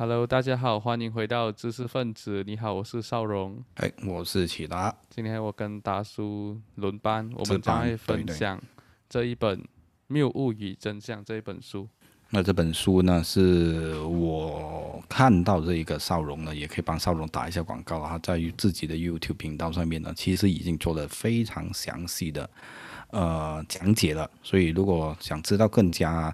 Hello，大家好，欢迎回到知识分子。你好，我是邵荣。哎，我是启达。今天我跟达叔轮班，我们将会班对对分享这一本《谬误与真相》这一本书。那这本书呢，是我看到这一个邵荣呢，也可以帮邵荣打一下广告啊。他在于自己的 YouTube 频道上面呢，其实已经做了非常详细的呃讲解了。所以如果想知道更加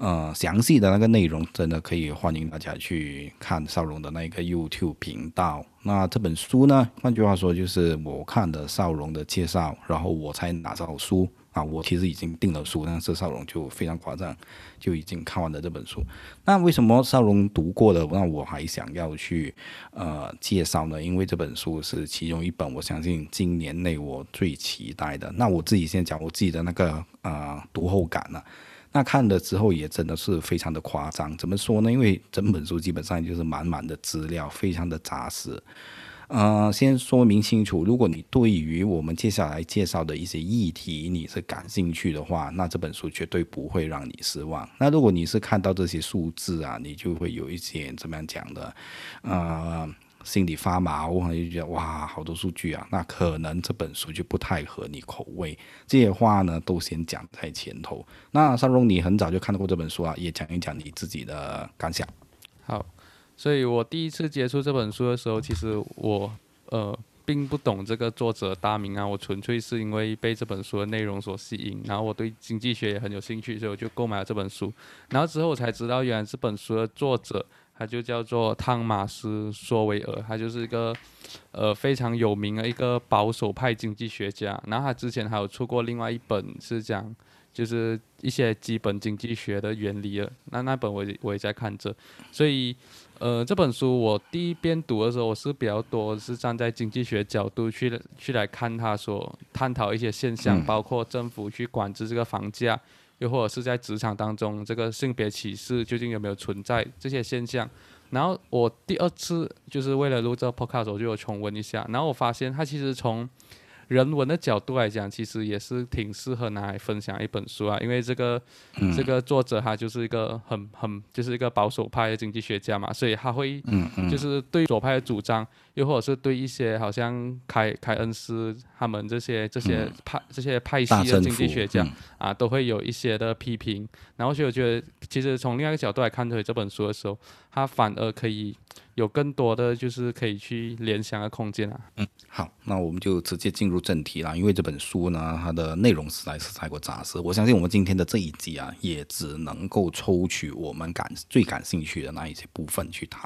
呃详细的那个内容，真的可以欢迎大家去看少荣的那个 YouTube 频道。那这本书呢，换句话说，就是我看的少荣的介绍，然后我才拿到书啊。我其实已经订了书，但是少荣就非常夸张，就已经看完了这本书。那为什么少荣读过了，那我还想要去呃介绍呢？因为这本书是其中一本，我相信今年内我最期待的。那我自己先讲我自己的那个呃读后感呢、那看了之后也真的是非常的夸张，怎么说呢？因为整本书基本上就是满满的资料，非常的扎实。呃，先说明清楚，如果你对于我们接下来介绍的一些议题你是感兴趣的话，那这本书绝对不会让你失望。那如果你是看到这些数字啊，你就会有一些怎么样讲的，呃，心里发毛，就觉得哇，好多数据啊，那可能这本书就不太合你口味。这些话呢，都先讲在前头。那沙荣，你很早就看到过这本书啊，也讲一讲你自己的感想。好，所以我第一次接触这本书的时候，其实我呃并不懂这个作者大名啊，我纯粹是因为被这本书的内容所吸引，然后我对经济学也很有兴趣，所以我就购买了这本书。然后之后我才知道，原来这本书的作者他就叫做汤马斯·索维尔，他就是一个呃非常有名的一个保守派经济学家。然后他之前还有出过另外一本是讲就是一些基本经济学的原理的，那那本我也我也在看着，所以呃这本书我第一遍读的时候，我是比较多是站在经济学角度去去来看他所探讨一些现象，嗯。包括政府去管制这个房价，又或者是在职场当中这个性别歧视究竟有没有存在这些现象。然后我第二次就是为了录这个 podcast，我就有重温一下，然后我发现它其实从人文的角度来讲，其实也是挺适合拿来分享一本书啊，因为这个、嗯。这个作者他就是一个很很就是一个保守派的经济学家嘛，所以他会就是对左派的主张，又或者是对一些好像凯凯恩斯他们这些这些派、这些派系的经济学家、嗯。啊，都会有一些的批评。然后所以我觉得，其实从另外一个角度来看回这本书的时候，它反而可以有更多的就是可以去联想的空间啊。嗯好，那我们就直接进入正题了。因为这本书呢，它的内容实在是太过扎实，我相信我们今天的这一集啊，也只能够抽取我们感最感兴趣的那一些部分去谈。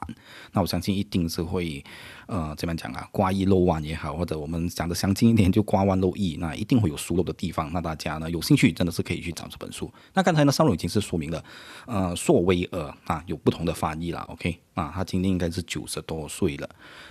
那我相信一定是会，呃，怎么讲啊，刮一漏万也好，或者我们讲的详尽一点，就刮万漏亿，那一定会有疏漏的地方。那大家呢有兴趣，真的是可以去找这本书。那刚才呢，上龙已经是说明了，呃，索威尔啊有不同的翻译啦，OK，啊，他今年应该是九十多岁了。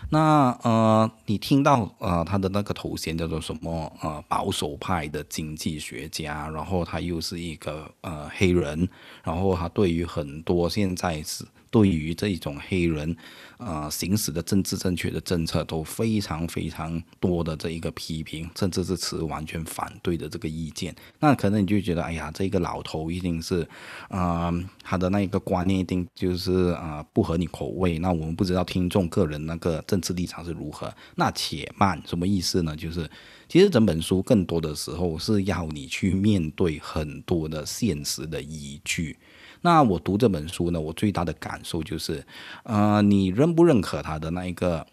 那呃，你听到呃他的那个头衔叫做什么？呃，保守派的经济学家，然后他又是一个呃黑人，然后他对于很多现在是对于这种黑人呃行使的政治正确的政策都非常非常多的这一个批评，甚至是持完全反对的这个意见。那可能你就觉得，哎呀，这个老头一定是，呃，他的那一个观念一定就是呃不合你口味。那我们不知道听众个人那个政治立场是如何。那且慢，什么意思呢？就是其实整本书更多的时候是要你去面对很多的现实的依据。那我读这本书呢，我最大的感受就是，呃，你认不认可他的那一个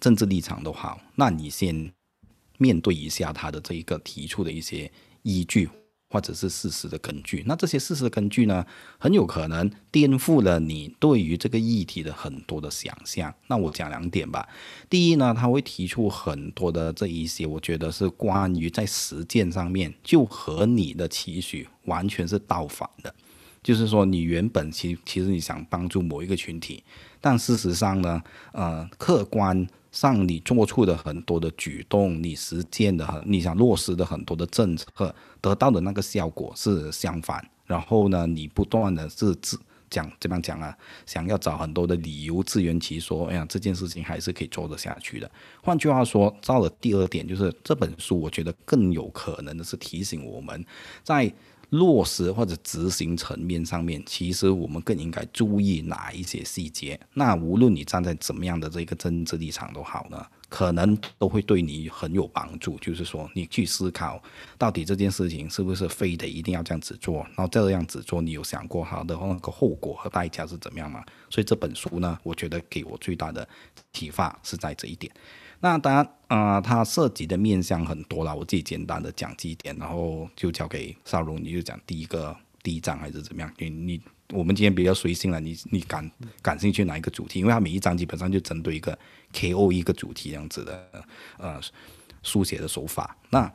政治立场都好，那你先面对一下他的这一个提出的一些依据或者是事实的根据。那这些事实的根据呢，很有可能颠覆了你对于这个议题的很多的想象。那我讲两点吧。第一呢，他会提出很多的这一些，我觉得是关于在实践上面就和你的期许完全是倒反的。就是说，你原本其其实你想帮助某一个群体，但事实上呢，呃，客观上你做出的很多的举动，你实践的很，你想落实的很多的政策，得到的那个效果是相反。然后呢，你不断的是自讲怎么讲啊，想要找很多的理由自圆其说，哎呀，这件事情还是可以做得下去的。换句话说，到了第二点，就是这本书，我觉得更有可能的是提醒我们在落实或者执行层面上面，其实我们更应该注意哪一些细节。那无论你站在怎么样的这个政治立场都好呢，可能都会对你很有帮助。就是说，你去思考到底这件事情是不是非得一定要这样子做，然后这样子做，你有想过它的那个后果和代价是怎么样吗？所以这本书呢，我觉得给我最大的启发是在这一点。那当然，啊，它涉及的面向很多啦。我自己简单的讲几点，然后就交给少荣，你就讲第一个第一章还是怎么样？你你我们今天比较随性了，你你感感兴趣哪一个主题？因为它每一章基本上就针对一个 KO 一个主题这样子的，呃，书写的手法。那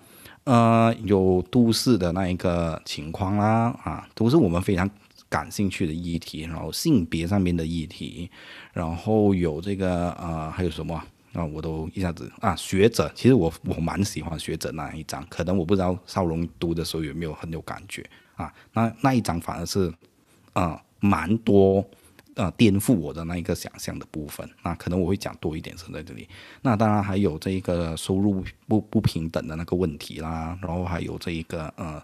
呃，有都市的那一个情况啦，啊，都是我们非常感兴趣的议题。然后性别上面的议题，然后有这个呃，还有什么？啊，我都一下子啊，学者，其实我我蛮喜欢学者那一章，可能我不知道少龙读的时候有没有很有感觉啊，那那一章反而是啊蛮多啊颠覆我的那一个想象的部分，那可能我会讲多一点是在这里，那当然还有这一个收入不不平等的那个问题啦，然后还有这一个呃。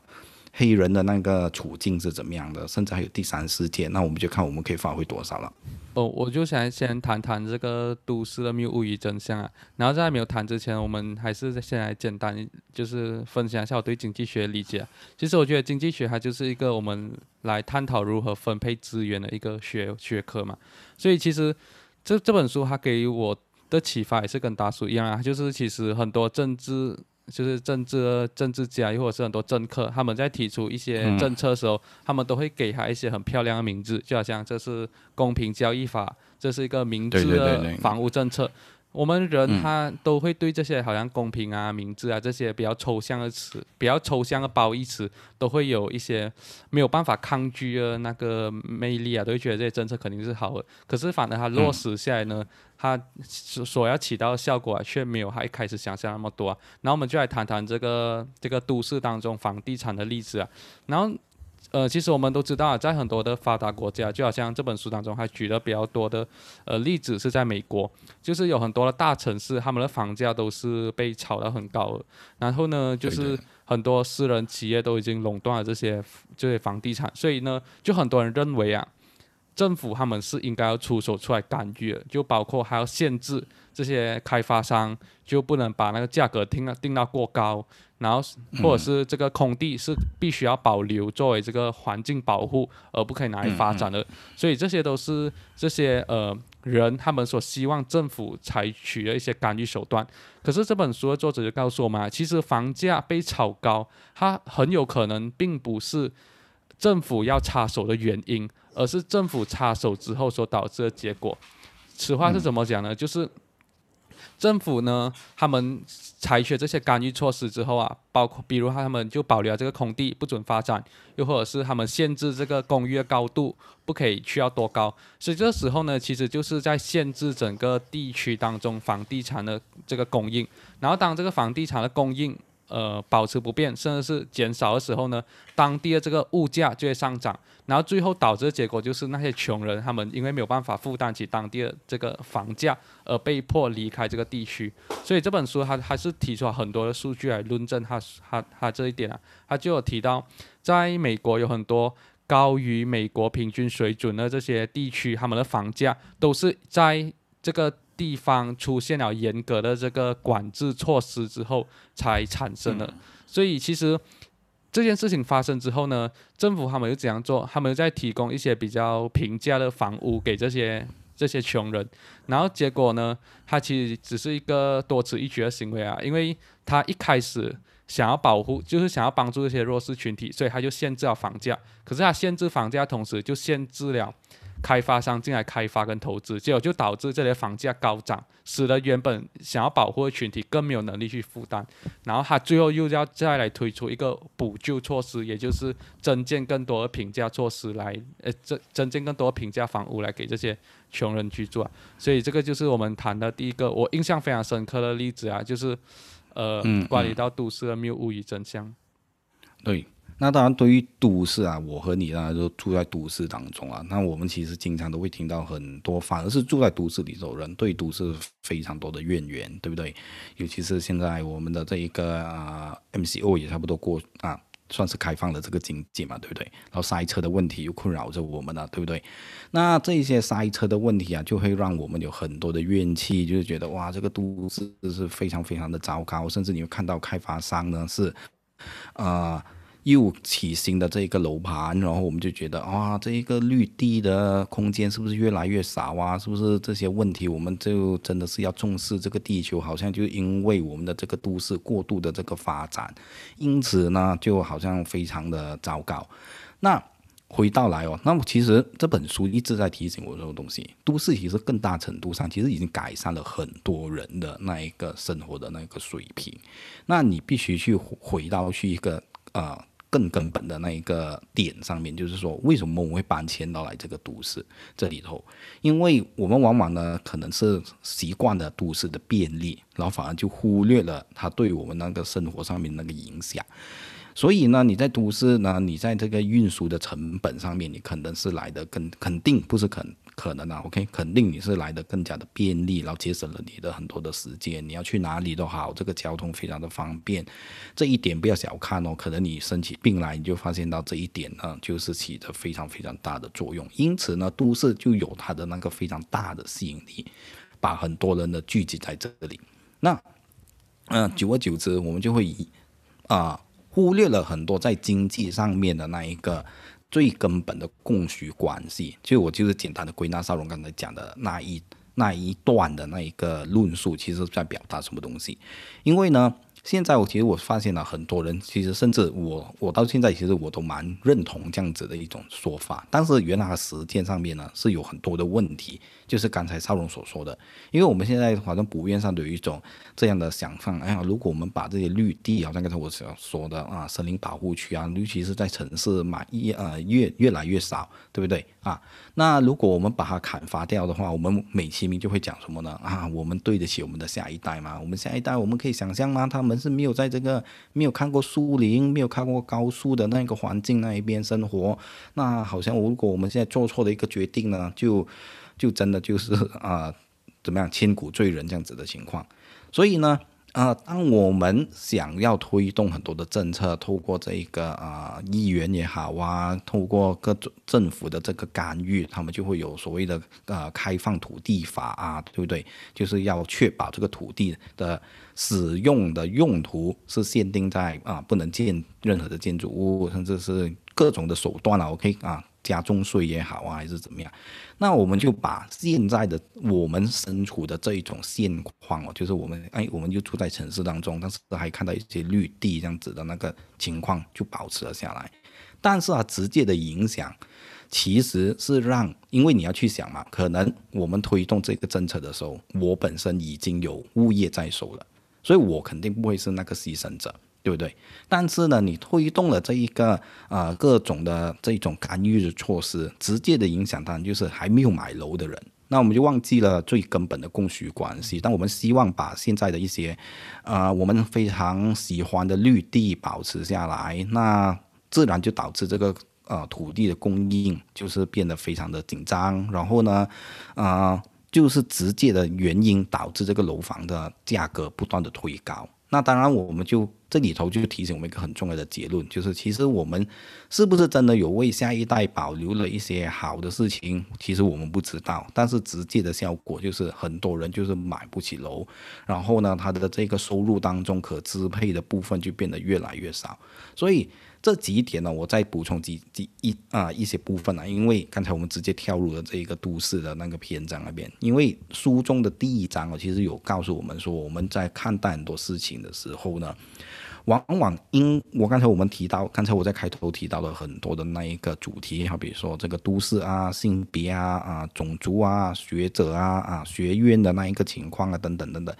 黑人的那个处境是怎么样的？甚至还有第三世界，那我们就看我们可以发挥多少了。哦，我就想先谈谈这个都市的谬误与真相啊。然后在没有谈之前，我们还是先来简单就是分享一下我对经济学的理解。其实我觉得经济学它就是一个我们来探讨如何分配资源的一个学学科嘛。所以其实这这本书它给我的启发也是跟大叔一样啊，就是其实很多政治。就是政治政治家，又或者是很多政客，他们在提出一些政策的时候，他们都会给他一些很漂亮的名字，就好像这是公平交易法，这是一个明智的房屋政策。我们人他都会对这些好像公平啊、明智啊这些比较抽象的词、比较抽象的褒义词，都会有一些没有办法抗拒的那个魅力啊，都会觉得这些政策肯定是好的。可是反而它落实下来呢，它所所要起到的效果啊，却没有他一开始想象那么多。然后我们就来谈谈这个这个都市当中房地产的例子啊，然后。呃，其实我们都知道，在很多的发达国家，就好像这本书当中还举了比较多的呃例子，是在美国，就是有很多的大城市，他们的房价都是被炒得很高，然后呢，就是很多私人企业都已经垄断了这些这些房地产，所以呢，就很多人认为啊，政府他们是应该要出手出来干预的，就包括还要限制这些开发商，就不能把那个价格定到定到过高。然后，或者是这个空地是必须要保留作为这个环境保护，而不可以拿来发展的。所以这些都是这些呃人他们所希望政府采取的一些干预手段。可是这本书的作者就告诉我们，其实房价被炒高，它很有可能并不是政府要插手的原因，而是政府插手之后所导致的结果。此话是怎么讲呢？就是。政府呢，他们采取这些干预措施之后啊，包括比如他们就保留了这个空地不准发展，又或者是他们限制这个公寓的高度不可以去到多高，所以这时候呢，其实就是在限制整个地区当中房地产的这个供应，然后当这个房地产的供应。呃，保持不变，甚至是减少的时候呢，当地的这个物价就会上涨，然后最后导致的结果就是那些穷人他们因为没有办法负担起当地的这个房价，而被迫离开这个地区。所以这本书它还是提出了很多的数据来论证它它它这一点啊，它就有提到，在美国有很多高于美国平均水准的这些地区，他们的房价都是在这个。地方出现了严格的这个管制措施之后才产生的，所以其实这件事情发生之后呢，政府他们又怎样做？他们又在提供一些比较平价的房屋给这些这些穷人，然后结果呢，他其实只是一个多此一举的行为啊，因为他一开始想要保护，就是想要帮助这些弱势群体，所以他就限制了房价，可是他限制房价同时就限制了。开发商进来开发跟投资，结果就导致这些房价高涨，使得原本想要保护的群体更没有能力去负担。然后他最后又要再来推出一个补救措施，也就是增建更多的平价措施来，呃，增增建更多平价房屋来给这些穷人居住啊。所以这个就是我们谈的第一个我印象非常深刻的例子啊，就是呃，关于到都市的谬误与真相。对。那当然，对于都市啊，我和你呢就住在都市当中啊。那我们其实经常都会听到很多，反而是住在都市里头人对都市非常多的怨言，对不对？尤其是现在我们的这一个啊 MCO 也差不多过啊，算是开放了这个经济嘛，对不对？然后塞车的问题又困扰着我们了，对不对？那这些塞车的问题啊，就会让我们有很多的怨气，就是觉得哇，这个都市是非常非常的糟糕，甚至你会看到开发商呢是，啊。又起新的这一个楼盘，然后我们就觉得啊，这一个绿地的空间是不是越来越少啊？是不是这些问题，我们就真的是要重视这个地球？好像就因为我们的这个都市过度的这个发展，因此呢，就好像非常的糟糕。那回到来哦，那么其实这本书一直在提醒我这种东西，都市其实更大程度上其实已经改善了很多人的那一个生活的那个水平。那你必须去回到去一个呃。更根本的那一个点上面，就是说，为什么我们会搬迁到来这个都市这里头？因为我们往往呢，可能是习惯了都市的便利，然后反而就忽略了它对我们那个生活上面那个影响。所以呢，你在都市呢，你在这个运输的成本上面，你可能是来的更肯定不是肯可能啊，OK，肯定你是来的更加的便利，然后节省了你的很多的时间，你要去哪里都好，这个交通非常的方便，这一点不要小看哦，可能你生起病来，你就发现到这一点呢，就是起着非常非常大的作用。因此呢，都市就有它的那个非常大的吸引力，把很多人呢聚集在这里。那，嗯，久而久之，我们就会以啊。忽略了很多在经济上面的那一个最根本的供需关系，就我就是简单的归纳邵龙刚才讲的那一那一段的那一个论述，其实在表达什么东西？因为呢。现在我其实我发现了很多人，其实甚至我我到现在其实我都蛮认同这样子的一种说法，但是原来实践上面呢是有很多的问题，就是刚才少荣所说的，因为我们现在好像普遍上有一种这样的想法，哎呀，如果我们把这些绿地，好像刚才我所说的啊，森林保护区啊，尤其是在城市嘛，越呃越越来越少，对不对啊？那如果我们把它砍伐掉的话，我们美其名就会讲什么呢？啊，我们对得起我们的下一代吗？我们下一代我们可以想象吗？他们是没有在这个没有看过树林、没有看过高速的那个环境那一边生活。那好像如果我们现在做错了一个决定呢，就就真的就是啊，怎么样千古罪人这样子的情况。所以呢。啊，当我们想要推动很多的政策，透过这一个啊议员也好啊，透过各种政府的这个干预，他们就会有所谓的呃开放土地法啊，对不对？就是要确保这个土地的使用的用途是限定在啊不能建任何的建筑物，甚至是各种的手段啊，OK 啊。加重税也好啊，还是怎么样？那我们就把现在的我们身处的这一种现况哦，就是我们哎，我们就住在城市当中，但是还看到一些绿地这样子的那个情况，就保持了下来。但是啊，直接的影响其实是让，因为你要去想嘛，可能我们推动这个政策的时候，我本身已经有物业在手了，所以我肯定不会是那个牺牲者。对不对？但是呢，你推动了这一个呃各种的这种干预的措施，直接的影响当然就是还没有买楼的人。那我们就忘记了最根本的供需关系。但我们希望把现在的一些呃我们非常喜欢的绿地保持下来，那自然就导致这个呃土地的供应就是变得非常的紧张。然后呢，啊，就是直接的原因导致这个楼房的价格不断的推高。那当然，我们就这里头就提醒我们一个很重要的结论，就是其实我们是不是真的有为下一代保留了一些好的事情，其实我们不知道。但是直接的效果就是很多人就是买不起楼，然后呢，他的这个收入当中可支配的部分就变得越来越少，所以。这几点呢，我再补充几几一啊一些部分啊，因为刚才我们直接跳入了这一个都市的那个篇章那边，因为书中的第一章哦，其实有告诉我们说，我们在看待很多事情的时候呢，往往因我刚才我们提到，刚才我在开头提到了很多的那一个主题，好比如说这个都市啊、性别啊、啊种族啊、学者啊、啊学院的那一个情况啊等等等等。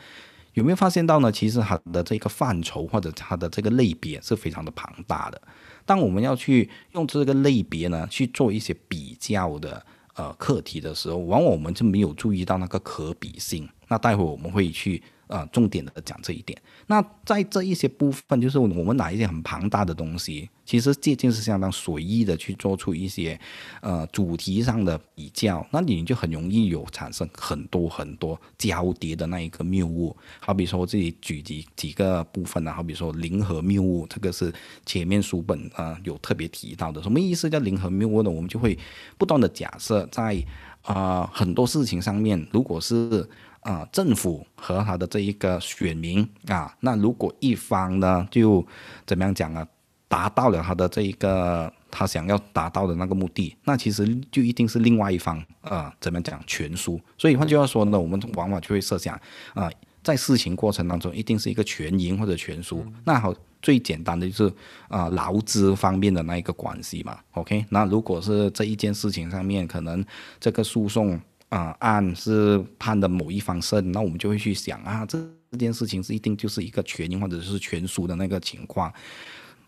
有没有发现到呢？其实它的这个范畴或者它的这个类别是非常的庞大的。当我们要去用这个类别呢去做一些比较的呃课题的时候，往往我们就没有注意到那个可比性。那待会我们会去呃重点的讲这一点。那在这一些部分，就是我们拿一些很庞大的东西，其实接近是相当随意的去做出一些呃主题上的比较，那你就很容易有产生很多很多交叠的那一个谬误。好比说我自己举几几个部分呢，好比说零和谬误，这个是前面书本啊有特别提到的。什么意思叫零和谬误呢？我们就会不断的假设在。啊，很多事情上面，如果是啊政府和他的这一个选民啊，那如果一方呢就怎么样讲啊，达到了他的这一个他想要达到的那个目的，那其实就一定是另外一方啊怎么讲全输。所以换句话说呢，我们往往就会设想啊，在事情过程当中一定是一个全赢或者全输。那好。最简单的就是啊劳资方面的那一个关系嘛，OK？那如果是这一件事情上面，可能这个诉讼啊案是判的某一方胜，那我们就会去想啊，这这件事情是一定就是一个全赢或者是全输的那个情况，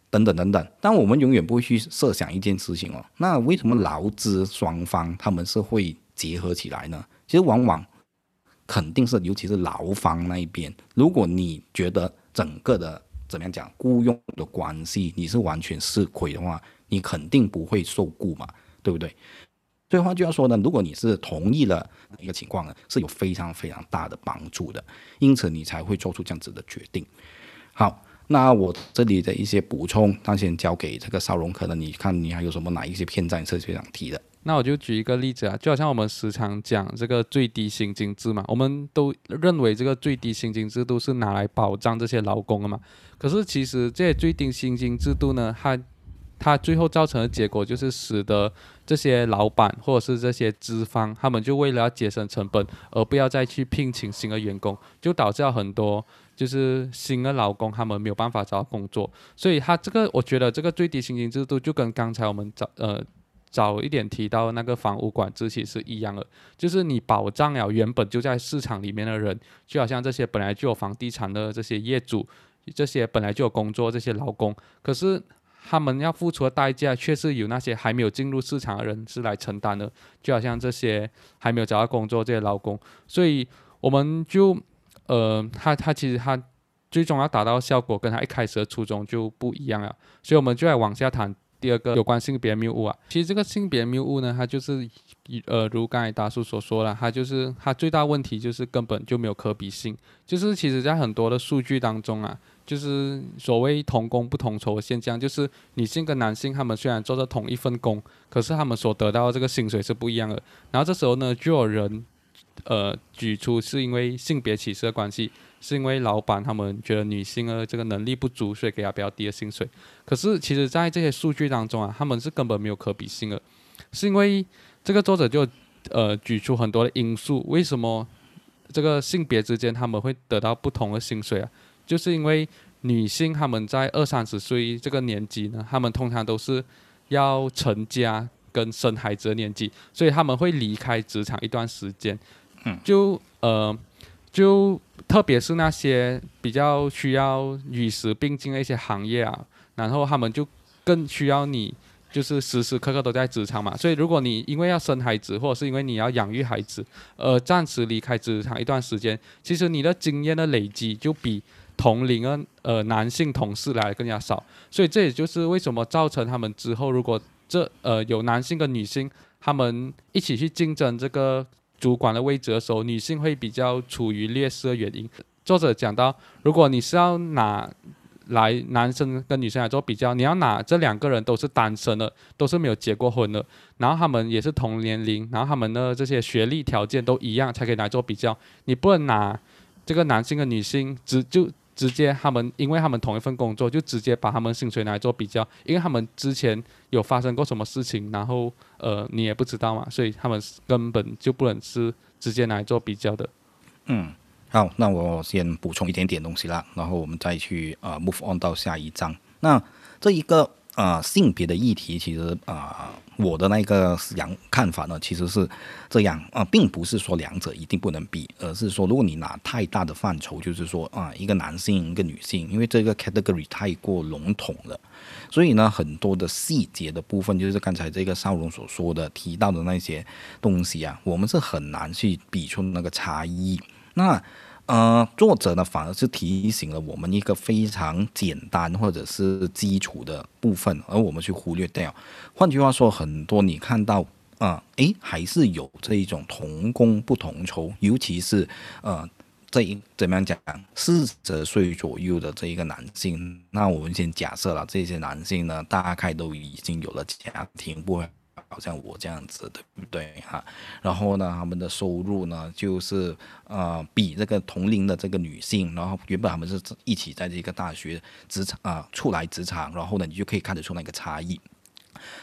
等等等等。但我们永远不会去设想一件事情哦，那为什么劳资双方他们是会结合起来呢？其实往往肯定是，尤其是劳方那一边，如果你觉得整个的。怎么样讲雇佣的关系？你是完全是亏的话，你肯定不会受雇嘛，对不对？所以话就要说呢，如果你是同意了一个情况呢，是有非常非常大的帮助的，因此你才会做出这样子的决定。好，那我这里的一些补充，那先交给这个邵荣可能你看你还有什么哪一些片段是非常提的？那我就举一个例子啊，就好像我们时常讲这个最低薪金制嘛，我们都认为这个最低薪金制度是拿来保障这些劳工的嘛。可是其实这些最低薪金制度呢，它它最后造成的结果就是使得这些老板或者是这些资方，他们就为了要节省成本，而不要再去聘请新的员工，就导致了很多就是新的劳工他们没有办法找到工作。所以他这个我觉得这个最低薪金制度就跟刚才我们早呃。早一点提到那个房屋管制其实是一样的，就是你保障了原本就在市场里面的人，就好像这些本来就有房地产的这些业主，这些本来就有工作这些劳工，可是他们要付出的代价却是由那些还没有进入市场的人是来承担的，就好像这些还没有找到工作这些劳工，所以我们就呃，他他其实他最终要达到效果跟他一开始的初衷就不一样了，所以我们就来往下谈。第二个有关性别谬误啊，其实这个性别谬误呢，它就是，呃，如刚才大叔所说了，它就是它最大问题就是根本就没有可比性，就是其实在很多的数据当中啊，就是所谓同工不同酬的现象，就是女性跟男性他们虽然做着同一份工，可是他们所得到的这个薪水是不一样的。然后这时候呢，就有人，呃，举出是因为性别歧视的关系。是因为老板他们觉得女性的这个能力不足，所以给她比较低的薪水。可是其实，在这些数据当中啊，他们是根本没有可比性的。是因为这个作者就呃举出很多的因素，为什么这个性别之间他们会得到不同的薪水啊？就是因为女性她们在二三十岁这个年纪呢，她们通常都是要成家跟生孩子的年纪，所以她们会离开职场一段时间。嗯，就呃。就特别是那些比较需要与时并进的一些行业啊，然后他们就更需要你，就是时时刻刻都在职场嘛。所以如果你因为要生孩子，或者是因为你要养育孩子，而暂时离开职场一段时间，其实你的经验的累积就比同龄的呃男性同事来更加少。所以这也就是为什么造成他们之后如果这呃有男性跟女性他们一起去竞争这个。主管的位置的时候，女性会比较处于劣势的原因。作者讲到，如果你是要拿来男生跟女生来做比较，你要拿这两个人都是单身的，都是没有结过婚的，然后他们也是同年龄，然后他们的这些学历条件都一样，才可以来做比较。你不能拿这个男性跟女性只就。直接他们，因为他们同一份工作，就直接把他们薪水拿来做比较，因为他们之前有发生过什么事情，然后呃你也不知道嘛，所以他们根本就不能是直接拿来做比较的。嗯，好，那我先补充一点点东西啦，然后我们再去呃 move on 到下一章。那这一个。啊，性别的议题其实啊，我的那个想看法呢，其实是这样啊，并不是说两者一定不能比，而是说如果你拿太大的范畴，就是说啊，一个男性一个女性，因为这个 category 太过笼统了，所以呢，很多的细节的部分，就是刚才这个少龙所说的提到的那些东西啊，我们是很难去比出那个差异。那呃，作者呢反而是提醒了我们一个非常简单或者是基础的部分，而我们去忽略掉。换句话说，很多你看到啊，诶，还是有这一种同工不同酬，尤其是呃，这一怎么样讲，四十岁左右的这一个男性，那我们先假设了这些男性呢，大概都已经有了家庭，不会。好像我这样子，对不对哈？然后呢，他们的收入呢，就是呃，比这个同龄的这个女性，然后原本他们是一起在这个大学职场啊出来职场，然后呢，你就可以看得出那个差异。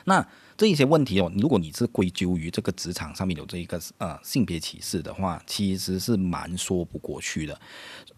那这一些问题哦，如果你是归咎于这个职场上面有这一个呃性别歧视的话，其实是蛮说不过去的。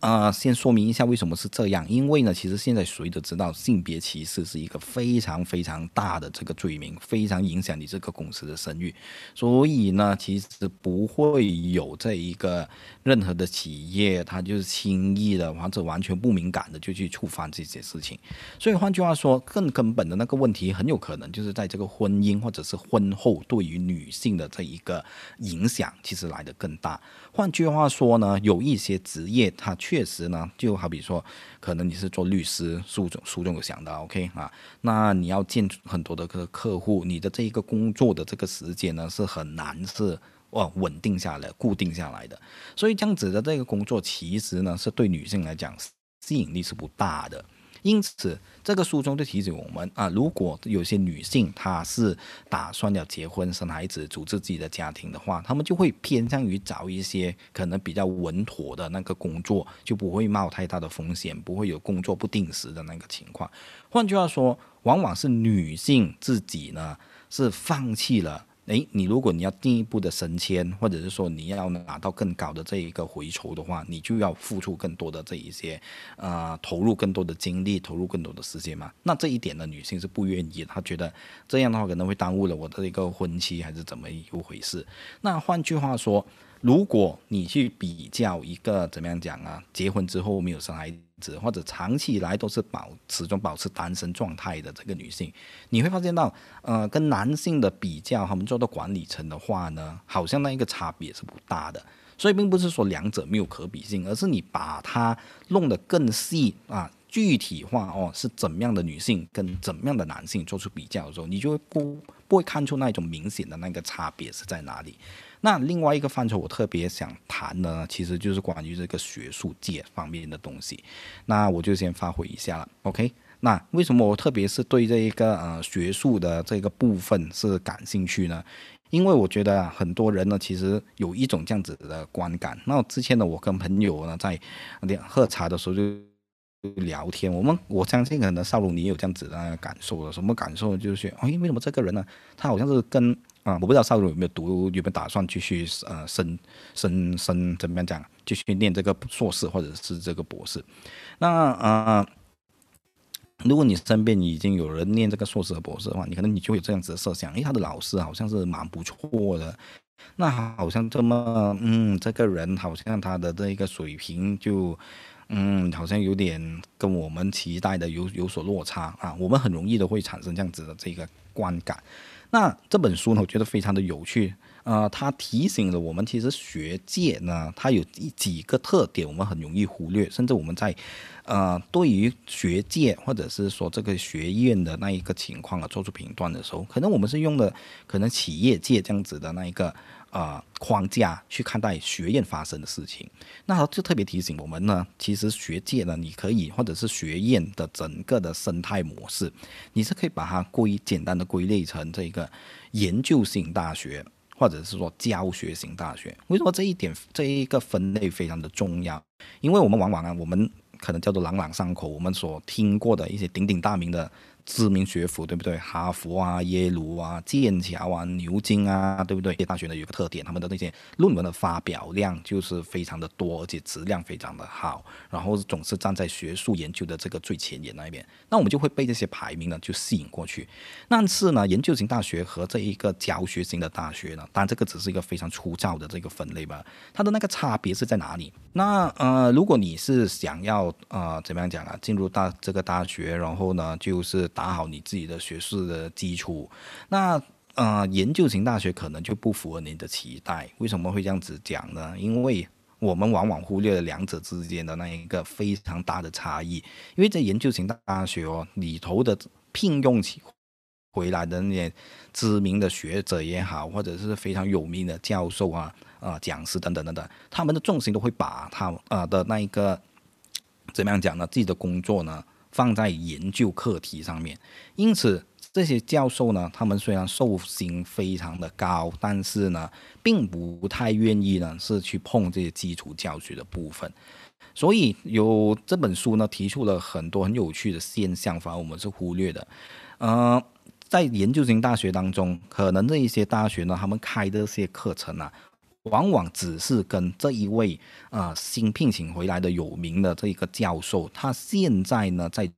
呃，先说明一下为什么是这样，因为呢，其实现在谁都知道，性别歧视是一个非常非常大的这个罪名，非常影响你这个公司的声誉。所以呢，其实不会有这一个任何的企业，它就是轻易的或者完全不敏感的就去触犯这些事情。所以换句话说，更根本的那个问题，很有可能就是在这个婚姻或者是婚后对于女性的这一个影响，其实来的更大。换句话说呢，有一些职业，它确实呢，就好比说，可能你是做律师，书中书中有想到，OK 啊，那你要见很多的客客户，你的这一个工作的这个时间呢，是很难是哇稳定下来、固定下来的。所以这样子的这个工作，其实呢，是对女性来讲吸引力是不大的。因此，这个书中就提醒我们啊，如果有些女性她是打算要结婚、生孩子、组织自己的家庭的话，她们就会偏向于找一些可能比较稳妥的那个工作，就不会冒太大的风险，不会有工作不定时的那个情况。换句话说，往往是女性自己呢是放弃了。诶，你如果你要进一步的升迁，或者是说你要拿到更高的这一个回酬的话，你就要付出更多的这一些，呃，投入更多的精力，投入更多的时间嘛。那这一点呢，女性是不愿意，她觉得这样的话可能会耽误了我的一个婚期，还是怎么一回事？那换句话说，如果你去比较一个怎么样讲啊，结婚之后没有生孩子。或者长期以来都是保始终保持单身状态的这个女性，你会发现到，呃，跟男性的比较，他们做到管理层的话呢，好像那一个差别是不大的。所以并不是说两者没有可比性，而是你把它弄得更细啊，具体化哦，是怎么样的女性跟怎么样的男性做出比较的时候，你就会不不会看出那一种明显的那个差别是在哪里。那另外一个范畴，我特别想谈的呢，其实就是关于这个学术界方面的东西。那我就先发挥一下了，OK？那为什么我特别是对这一个呃学术的这个部分是感兴趣呢？因为我觉得很多人呢，其实有一种这样子的观感。那之前呢，我跟朋友呢在喝茶的时候就聊天，我们我相信可能少龙你也有这样子的感受了。什么感受？就是哎，为什么这个人呢，他好像是跟啊，我不知道少主有没有读，有没有打算继续呃升升升怎么样讲，继续念这个硕士或者是这个博士。那呃，如果你身边已经有人念这个硕士和博士的话，你可能你就有这样子的设想，诶，他的老师好像是蛮不错的，那好像这么嗯，这个人好像他的这一个水平就嗯，好像有点跟我们期待的有有所落差啊，我们很容易的会产生这样子的这个观感。那这本书呢，我觉得非常的有趣，啊，它提醒了我们，其实学界呢，它有一几个特点，我们很容易忽略，甚至我们在，呃，对于学界或者是说这个学院的那一个情况啊，做出评断的时候，可能我们是用的可能企业界这样子的那一个。呃，框架去看待学院发生的事情，那就特别提醒我们呢。其实学界呢，你可以或者是学院的整个的生态模式，你是可以把它归简单的归类成这个研究型大学，或者是说教学型大学。为什么这一点这一个分类非常的重要？因为我们往往啊，我们可能叫做朗朗上口，我们所听过的一些鼎鼎大名的。知名学府对不对？哈佛啊、耶鲁啊、剑桥啊、牛津啊，对不对？这些大学呢有个特点，他们的那些论文的发表量就是非常的多，而且质量非常的好，然后总是站在学术研究的这个最前沿那一边。那我们就会被这些排名呢就吸引过去。但是呢，研究型大学和这一个教学型的大学呢，当然这个只是一个非常粗糙的这个分类吧。它的那个差别是在哪里？那呃，如果你是想要呃怎么样讲啊，进入大这个大学，然后呢就是。打好你自己的学术的基础，那呃研究型大学可能就不符合您的期待。为什么会这样子讲呢？因为我们往往忽略了两者之间的那一个非常大的差异。因为在研究型大学哦里头的聘用起回来的那些知名的学者也好，或者是非常有名的教授啊、啊讲师等等等等，他们的重心都会把他啊的那一个怎么样讲呢？自己的工作呢放在研究课题上面，因此。这些教授呢，他们虽然受薪非常的高，但是呢，并不太愿意呢是去碰这些基础教学的部分。所以有这本书呢，提出了很多很有趣的现象，反而我们是忽略的。呃，在研究型大学当中，可能这一些大学呢，他们开的这些课程啊，往往只是跟这一位啊新聘请回来的有名的这一个教授，他现在呢在。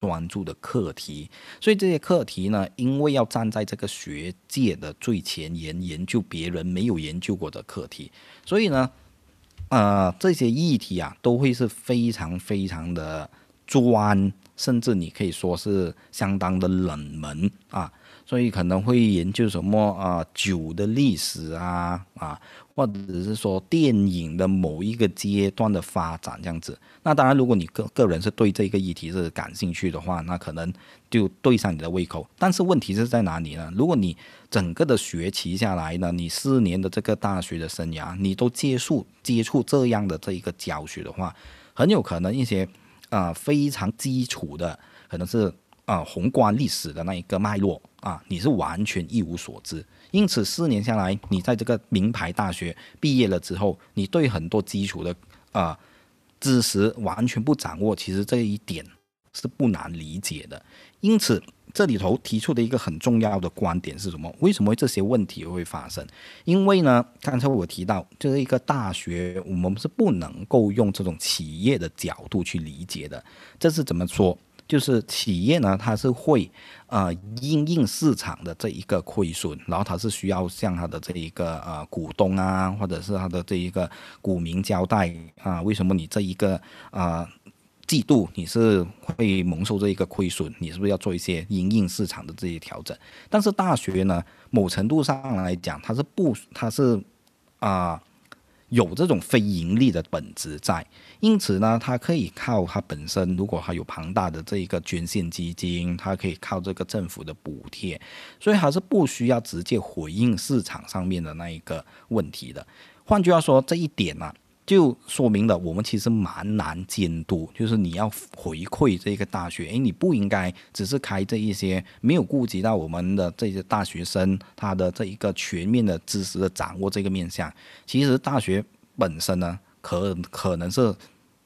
专注的课题，所以这些课题呢，因为要站在这个学界的最前沿，研究别人没有研究过的课题，所以呢，呃，这些议题啊，都会是非常非常的专，甚至你可以说是相当的冷门啊。所以可能会研究什么啊酒的历史啊啊，或者是说电影的某一个阶段的发展这样子。那当然，如果你个个人是对这个议题是感兴趣的话，那可能就对上你的胃口。但是问题是在哪里呢？如果你整个的学期下来呢，你四年的这个大学的生涯，你都接触接触这样的这一个教学的话，很有可能一些啊非常基础的，可能是啊宏观历史的那一个脉络啊，你是完全一无所知。因此四年下来，你在这个名牌大学毕业了之后，你对很多基础的啊。知识完全不掌握，其实这一点是不难理解的。因此，这里头提出的一个很重要的观点是什么？为什么这些问题会发生？因为呢，刚才我提到，就是一个大学，我们是不能够用这种企业的角度去理解的。这是怎么说？就是企业呢，它是会，呃，因应市场的这一个亏损，然后它是需要向它的这一个呃股东啊，或者是它的这一个股民交代啊，为什么你这一个呃季度你是会蒙受这一个亏损？你是不是要做一些因应市场的这些调整？但是大学呢，某程度上来讲，它是不，它是啊。有这种非盈利的本质在，因此呢，它可以靠它本身，如果它有庞大的这一个捐献基金，它可以靠这个政府的补贴，所以还是不需要直接回应市场上面的那一个问题的。换句话说，这一点呢。就说明了我们其实蛮难监督，就是你要回馈这个大学，诶，你不应该只是开这一些没有顾及到我们的这些大学生他的这一个全面的知识的掌握这个面向。其实大学本身呢，可可能是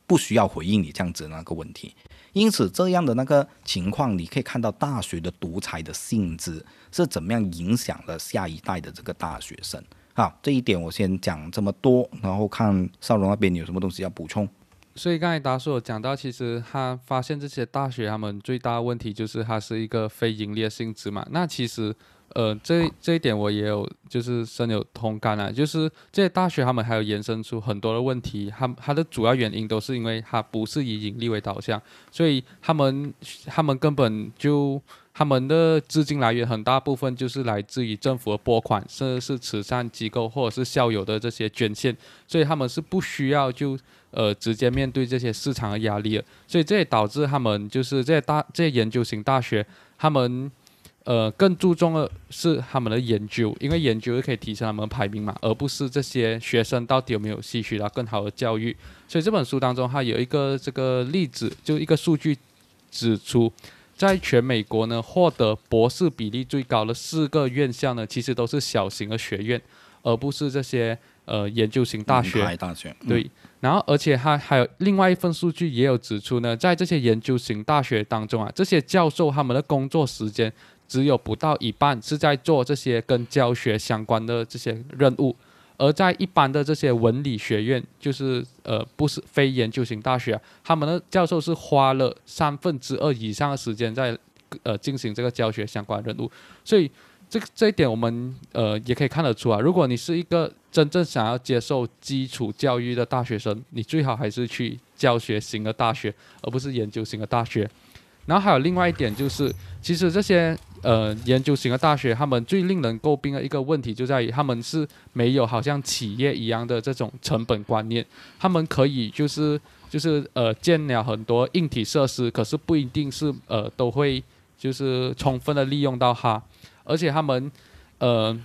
不需要回应你这样子那个问题。因此，这样的那个情况，你可以看到大学的独裁的性质是怎么样影响了下一代的这个大学生。好，这一点我先讲这么多，然后看少龙那边有什么东西要补充。所以刚才达叔有讲到，其实他发现这些大学他们最大的问题就是它是一个非盈利性质嘛。那其实，呃，这这一点我也有就是深有同感啊。就是这些大学他们还有延伸出很多的问题，它它的主要原因都是因为它不是以盈利为导向，所以他们他们根本就。他们的资金来源很大部分就是来自于政府的拨款，甚至是慈善机构或者是校友的这些捐献，所以他们是不需要就呃直接面对这些市场的压力的，所以这也导致他们就是这些大这些研究型大学，他们呃更注重的是他们的研究，因为研究可以提升他们排名嘛，而不是这些学生到底有没有吸取到更好的教育。所以这本书当中它有一个这个例子，就一个数据指出。在全美国呢，获得博士比例最高的四个院校呢，其实都是小型的学院，而不是这些呃研究型大学。大学。对，然后而且还还有另外一份数据也有指出呢，在这些研究型大学当中啊，这些教授他们的工作时间只有不到一半是在做这些跟教学相关的这些任务。而在一般的这些文理学院，就是呃不是非研究型大学，他们的教授是花了三分之二以上的时间在呃进行这个教学相关任务，所以这这一点我们呃也可以看得出啊，如果你是一个真正想要接受基础教育的大学生，你最好还是去教学型的大学，而不是研究型的大学。然后还有另外一点就是，其实这些呃研究型的大学，他们最令人诟病的一个问题就在于他们是没有好像企业一样的这种成本观念，他们可以就是就是呃建了很多硬体设施，可是不一定是呃都会就是充分的利用到它，而且他们呃。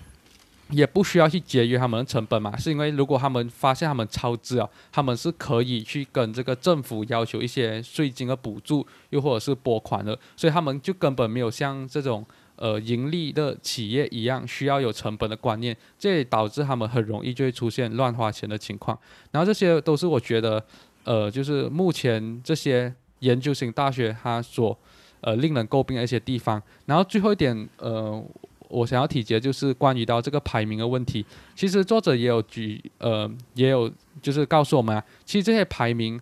也不需要去节约他们的成本嘛，是因为如果他们发现他们超支啊，他们是可以去跟这个政府要求一些税金的补助，又或者是拨款的，所以他们就根本没有像这种呃盈利的企业一样需要有成本的观念，这也导致他们很容易就会出现乱花钱的情况。然后这些都是我觉得呃，就是目前这些研究型大学它所呃令人诟病的一些地方。然后最后一点呃。我想要提及的就是关于到这个排名的问题。其实作者也有举，呃，也有就是告诉我们啊，其实这些排名，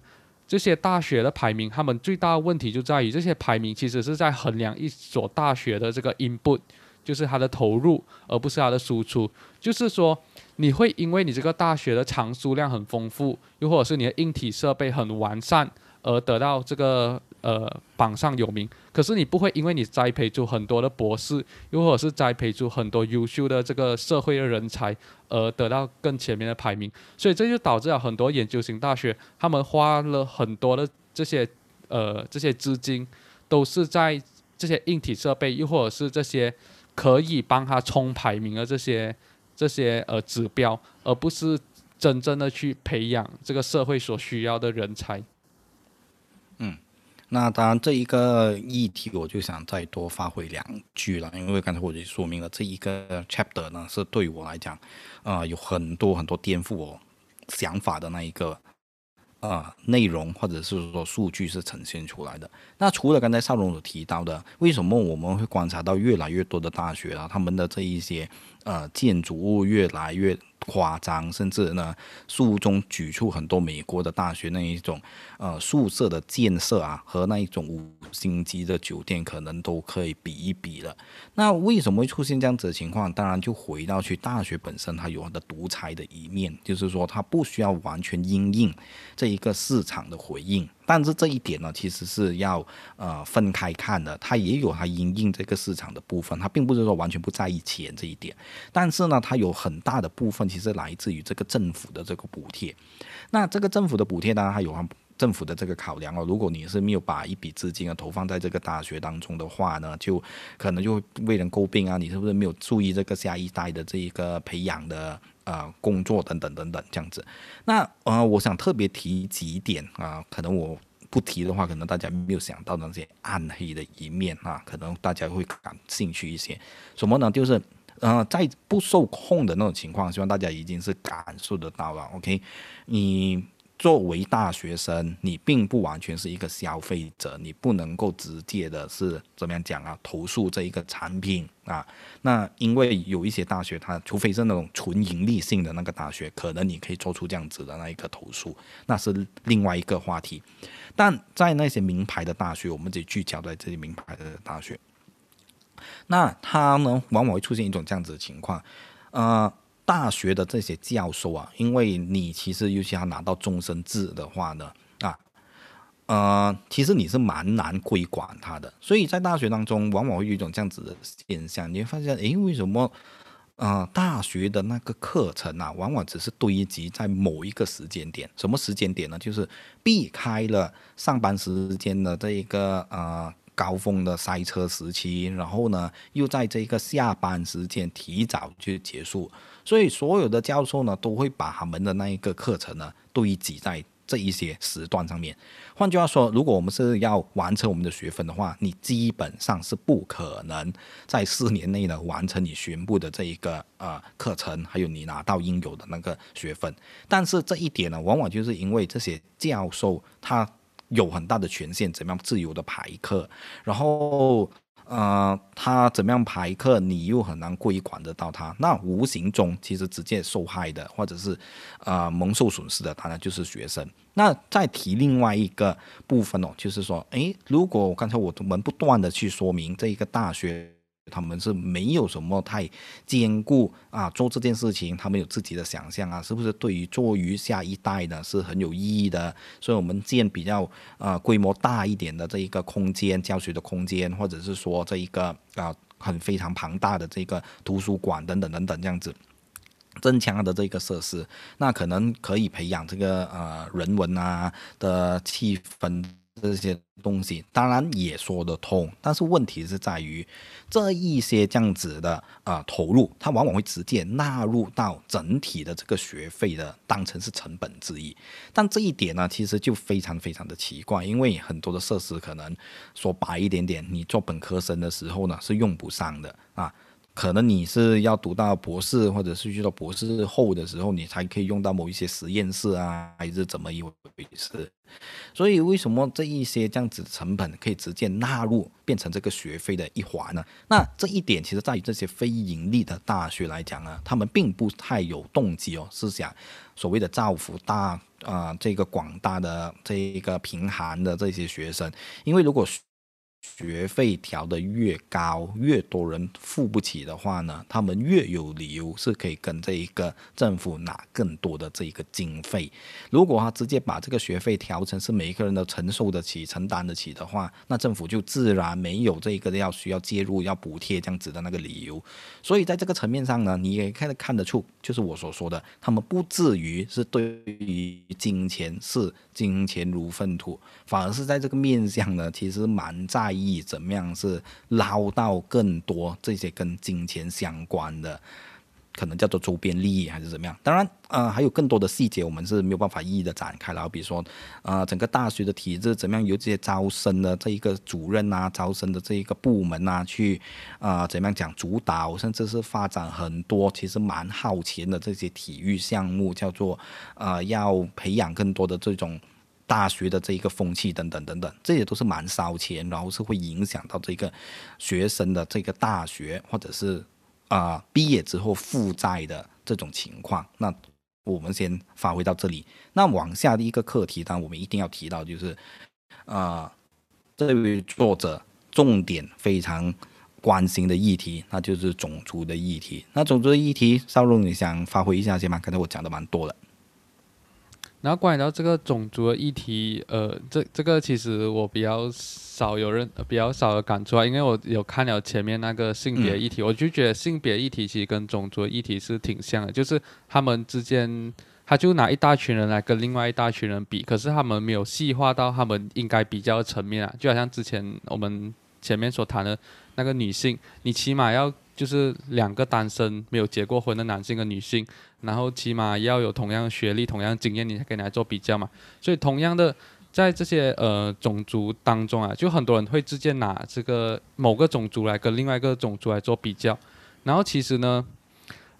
这些大学的排名，他们最大的问题就在于这些排名其实是在衡量一所大学的这个 input，就是它的投入，而不是它的输出。就是说，你会因为你这个大学的藏书量很丰富，又或者是你的硬体设备很完善，而得到这个。呃，榜上有名，可是你不会因为你栽培出很多的博士，又或者是栽培出很多优秀的这个社会的人才，而得到更前面的排名。所以这就导致了很多研究型大学，他们花了很多的这些呃这些资金，都是在这些硬体设备，又或者是这些可以帮他冲排名的这些这些呃指标，而不是真正的去培养这个社会所需要的人才。那当然，这一个议题我就想再多发挥两句了，因为刚才我就说明了这一个 chapter 呢，是对我来讲，啊，有很多很多颠覆我想法的那一个，啊，内容或者是说数据是呈现出来的。那除了刚才邵荣所提到的，为什么我们会观察到越来越多的大学啊，他们的这一些呃建筑物越来越。夸张，甚至呢，书中举出很多美国的大学那一种，呃，宿舍的建设啊，和那一种五星级的酒店可能都可以比一比了。那为什么会出现这样子的情况？当然就回到去大学本身，它有它的独裁的一面，就是说它不需要完全因应这一个市场的回应。但是这一点呢，其实是要呃分开看的，它也有它因应这个市场的部分，它并不是说完全不在意钱这一点。但是呢，它有很大的部分其实来自于这个政府的这个补贴。那这个政府的补贴当然还有政府的这个考量哦。如果你是没有把一笔资金啊投放在这个大学当中的话呢，就可能就会为人诟病啊，你是不是没有注意这个下一代的这一个培养的？啊，工作等等等等这样子，那呃，我想特别提几点啊，可能我不提的话，可能大家没有想到那些暗黑的一面啊，可能大家会感兴趣一些。什么呢？就是呃，在不受控的那种情况，希望大家已经是感受得到了。OK，你。作为大学生，你并不完全是一个消费者，你不能够直接的是怎么样讲啊？投诉这一个产品啊？那因为有一些大学，它除非是那种纯盈利性的那个大学，可能你可以做出这样子的那一个投诉，那是另外一个话题。但在那些名牌的大学，我们得聚焦在这些名牌的大学，那它呢，往往会出现一种这样子的情况，呃。大学的这些教授啊，因为你其实尤其要拿到终身制的话呢，啊，呃，其实你是蛮难规管他的，所以在大学当中，往往会有一种这样子的现象，你会发现，诶，为什么，呃，大学的那个课程啊，往往只是堆积在某一个时间点，什么时间点呢？就是避开了上班时间的这一个呃。高峰的塞车时期，然后呢，又在这个下班时间提早去结束，所以所有的教授呢，都会把他们的那一个课程呢堆积在这一些时段上面。换句话说，如果我们是要完成我们的学分的话，你基本上是不可能在四年内呢完成你全部的这一个呃课程，还有你拿到应有的那个学分。但是这一点呢，往往就是因为这些教授他。有很大的权限，怎么样自由的排课，然后，呃，他怎么样排课，你又很难规管得到他。那无形中其实直接受害的，或者是，呃，蒙受损失的，当然就是学生。那再提另外一个部分哦，就是说，诶，如果刚才我们不断的去说明这一个大学。他们是没有什么太兼顾啊，做这件事情，他们有自己的想象啊，是不是？对于做于下一代呢，是很有意义的。所以，我们建比较呃规模大一点的这一个空间，教学的空间，或者是说这一个啊很非常庞大的这个图书馆等等等等这样子。增强的这个设施，那可能可以培养这个呃人文啊的气氛这些东西，当然也说得通。但是问题是在于这一些这样子的呃投入，它往往会直接纳入到整体的这个学费的当成是成本之一。但这一点呢，其实就非常非常的奇怪，因为很多的设施可能说白一点点，你做本科生的时候呢是用不上的啊。可能你是要读到博士，或者是去到博士后的时候，你才可以用到某一些实验室啊，还是怎么一回事？所以为什么这一些这样子成本可以直接纳入变成这个学费的一环呢？那这一点其实在于这些非盈利的大学来讲呢，他们并不太有动机哦，是想所谓的造福大啊这个广大的这一个贫寒的这些学生，因为如果。学费调的越高，越多人付不起的话呢，他们越有理由是可以跟这一个政府拿更多的这一个经费。如果他直接把这个学费调成是每一个人都承受得起、承担得起的话，那政府就自然没有这一个要需要介入、要补贴这样子的那个理由。所以在这个层面上呢，你也看得看得出，就是我所说的，他们不至于是对于金钱是金钱如粪土，反而是在这个面向呢，其实蛮在。在意怎么样是捞到更多这些跟金钱相关的，可能叫做周边利益还是怎么样？当然，呃，还有更多的细节我们是没有办法一一的展开了。比如说，呃，整个大学的体制怎么样，由这些招生的这一个主任啊，招生的这一个部门啊，去啊怎么样讲主导，甚至是发展很多其实蛮耗钱的这些体育项目，叫做呃要培养更多的这种。大学的这一个风气等等等等，这些都是蛮烧钱，然后是会影响到这个学生的这个大学或者是啊毕业之后负债的这种情况。那我们先发挥到这里。那往下的一个课题，当然我们一定要提到，就是啊这位作者重点非常关心的议题，那就是种族的议题。那种族的议题，邵荣你想发挥一下先吗？刚才我讲的蛮多了。然后关于到这个种族的议题，呃，这这个其实我比较少有人比较少的感触啊，因为我有看了前面那个性别议题，我就觉得性别议题其实跟种族议题是挺像的，就是他们之间，他就拿一大群人来跟另外一大群人比，可是他们没有细化到他们应该比较层面啊，就好像之前我们前面所谈的那个女性，你起码要。就是两个单身没有结过婚的男性跟女性，然后起码要有同样学历、同样经验，你才可以来做比较嘛。所以同样的，在这些呃种族当中啊，就很多人会直接拿这个某个种族来跟另外一个种族来做比较，然后其实呢。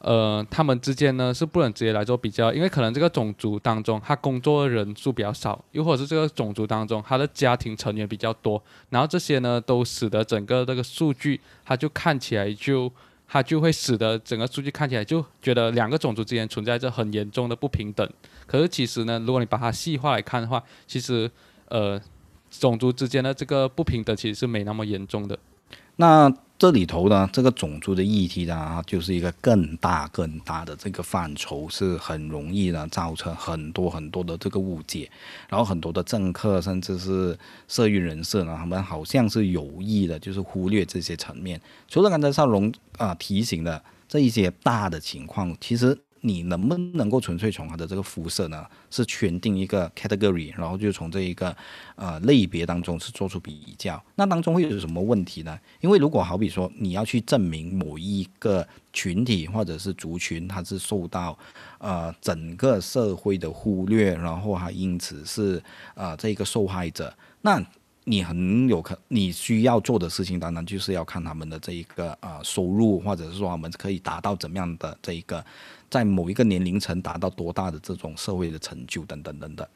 呃，他们之间呢是不能直接来做比较，因为可能这个种族当中他工作的人数比较少，又或者是这个种族当中他的家庭成员比较多，然后这些呢都使得整个这个数据，它就看起来就它就会使得整个数据看起来就觉得两个种族之间存在着很严重的不平等。可是其实呢，如果你把它细化来看的话，其实呃种族之间的这个不平等其实是没那么严重的。那这里头呢，这个种族的议题呢，就是一个更大更大的这个范畴，是很容易呢造成很多很多的这个误解，然后很多的政客甚至是社运人士呢，他们好像是有意的，就是忽略这些层面。除了刚才少龙啊提醒的这一些大的情况，其实。你能不能够纯粹从它的这个肤色呢，是圈定一个 category，然后就从这一个呃类别当中是做出比较？那当中会有什么问题呢？因为如果好比说你要去证明某一个群体或者是族群，它是受到呃整个社会的忽略，然后还因此是呃这个受害者，那你很有可你需要做的事情，当然就是要看他们的这一个呃收入，或者是说他们可以达到怎么样的这一个。在某一个年龄层达到多大的这种社会的成就等等等等，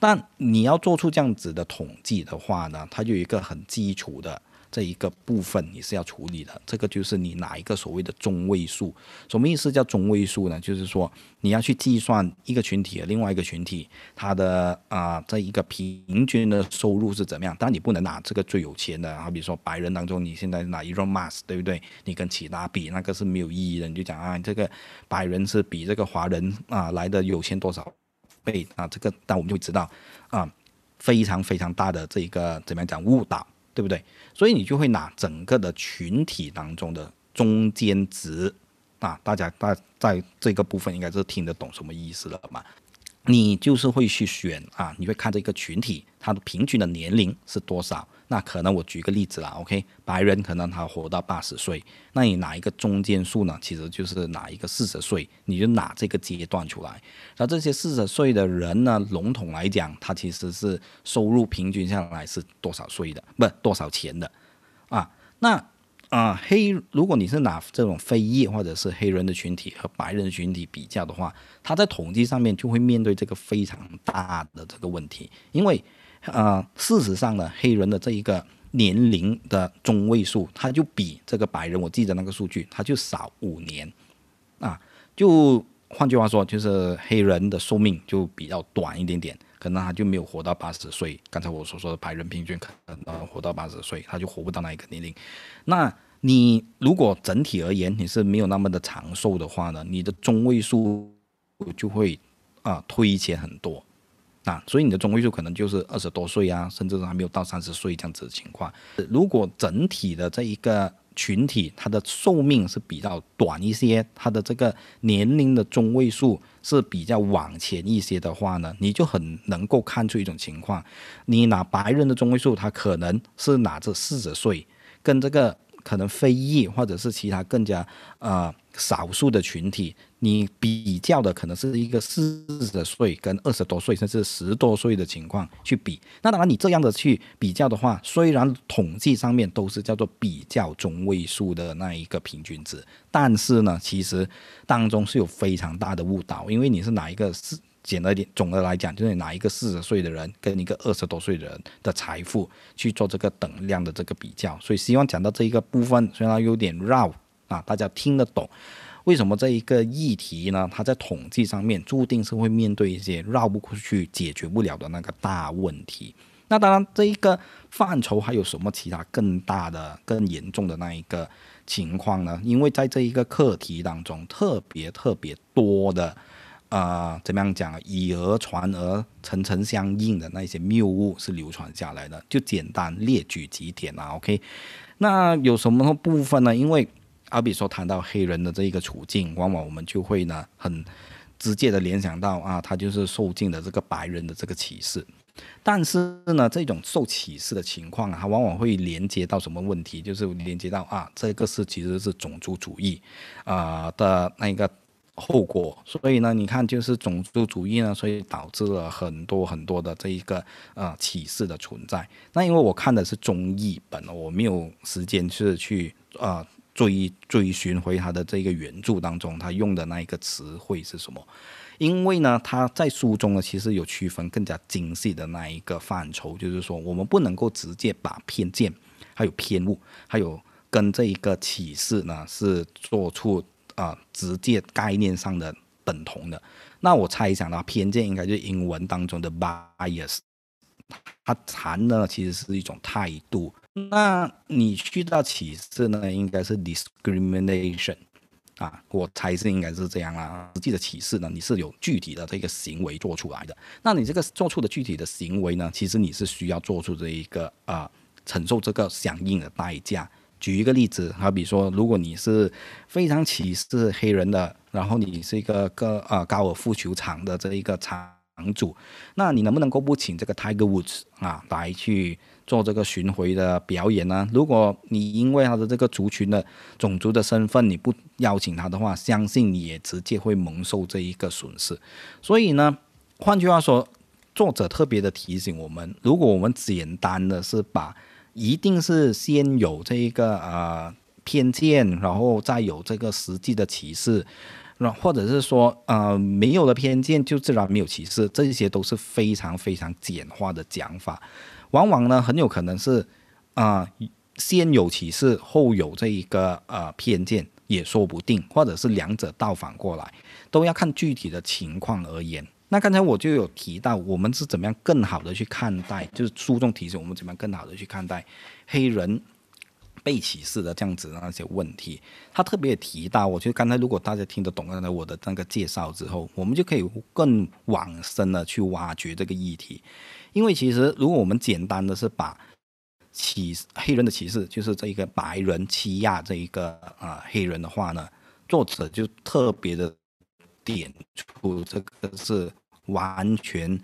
但你要做出这样子的统计的话呢，它就有一个很基础的。这一个部分你是要处理的，这个就是你哪一个所谓的中位数？什么意思叫中位数呢？就是说你要去计算一个群体和另外一个群体它的啊这一个平均的收入是怎么样。当然你不能拿这个最有钱的，好比如说白人当中你现在拿 Elon Musk 对不对？你跟其他比那个是没有意义的。你就讲啊，这个白人是比这个华人啊来的有钱多少倍啊？这个但我们就会知道啊，非常非常大的这一个怎么样讲误导。对不对？所以你就会拿整个的群体当中的中间值啊，大家大在这个部分应该是听得懂什么意思了嘛？你就是会去选啊，你会看这个群体它的平均的年龄是多少。那可能我举个例子啦，OK，白人可能他活到八十岁，那你拿一个中间数呢？其实就是拿一个四十岁，你就拿这个阶段出来。那这些四十岁的人呢，笼统来讲，他其实是收入平均下来是多少岁的，不多少钱的啊？那啊黑，如果你是拿这种非裔或者是黑人的群体和白人群体比较的话，他在统计上面就会面对这个非常大的这个问题，因为。呃，事实上呢，黑人的这一个年龄的中位数，它就比这个白人，我记得那个数据，它就少五年，啊，就换句话说，就是黑人的寿命就比较短一点点，可能他就没有活到八十岁。刚才我所说的白人平均可能活到八十岁，他就活不到那一个年龄。那你如果整体而言你是没有那么的长寿的话呢，你的中位数就会啊推前很多。啊，所以你的中位数可能就是二十多岁啊，甚至还没有到三十岁这样子的情况。如果整体的这一个群体，它的寿命是比较短一些，它的这个年龄的中位数是比较往前一些的话呢，你就很能够看出一种情况。你拿白人的中位数，他可能是拿着四十岁，跟这个可能非裔或者是其他更加呃少数的群体。你比较的可能是一个四十岁跟二十多岁，甚至十多岁的情况去比。那当然，你这样的去比较的话，虽然统计上面都是叫做比较中位数的那一个平均值，但是呢，其实当中是有非常大的误导，因为你是哪一个四，简单点，总的来讲就是拿一个四十岁的人跟一个二十多岁的人的财富去做这个等量的这个比较。所以希望讲到这一个部分，虽然有点绕啊，大家听得懂。为什么这一个议题呢？它在统计上面注定是会面对一些绕不过去、解决不了的那个大问题。那当然，这一个范畴还有什么其他更大的、更严重的那一个情况呢？因为在这一个课题当中，特别特别多的，呃，怎么样讲？以讹传讹、层层相应的那些谬误是流传下来的。就简单列举几点啊，OK？那有什么部分呢？因为好比说谈到黑人的这一个处境，往往我们就会呢很直接的联想到啊，他就是受尽了这个白人的这个歧视。但是呢，这种受歧视的情况啊，它往往会连接到什么问题？就是连接到啊，这个是其实是种族主义啊的那个后果。所以呢，你看就是种族主义呢，所以导致了很多很多的这一个呃歧视的存在。那因为我看的是中译本，我没有时间是去啊。追追寻回他的这个原著当中，他用的那一个词汇是什么？因为呢，他在书中呢，其实有区分更加精细的那一个范畴，就是说，我们不能够直接把偏见、还有偏误、还有跟这一个启示呢，是做出啊直接概念上的等同的。那我猜想呢，偏见应该就是英文当中的 bias，它谈的其实是一种态度。那你去到歧视呢，应该是 discrimination 啊，我猜是应该是这样啦。实际的歧视呢，你是有具体的这个行为做出来的。那你这个做出的具体的行为呢，其实你是需要做出这一个啊，承受这个相应的代价。举一个例子，好比说，如果你是非常歧视黑人的，然后你是一个个啊高尔夫球场的这一个场主，那你能不能够不请这个 Tiger Woods 啊来去？做这个巡回的表演呢？如果你因为他的这个族群的种族的身份，你不邀请他的话，相信你也直接会蒙受这一个损失。所以呢，换句话说，作者特别的提醒我们：如果我们简单的是把一定是先有这一个呃偏见，然后再有这个实际的歧视，那或者是说呃没有了偏见就自然没有歧视，这些都是非常非常简化的讲法。往往呢，很有可能是，啊，先有歧视，后有这一个呃偏见，也说不定，或者是两者倒反过来，都要看具体的情况而言。那刚才我就有提到，我们是怎么样更好的去看待，就是书中提醒我们怎么样更好的去看待黑人被歧视的这样子的那些问题。他特别提到，我觉得刚才如果大家听得懂刚才我的那个介绍之后，我们就可以更往深的去挖掘这个议题。因为其实，如果我们简单的是把歧黑人的歧视，就是这一个白人欺压这一个啊黑人的话呢，作者就特别的点出这个是完全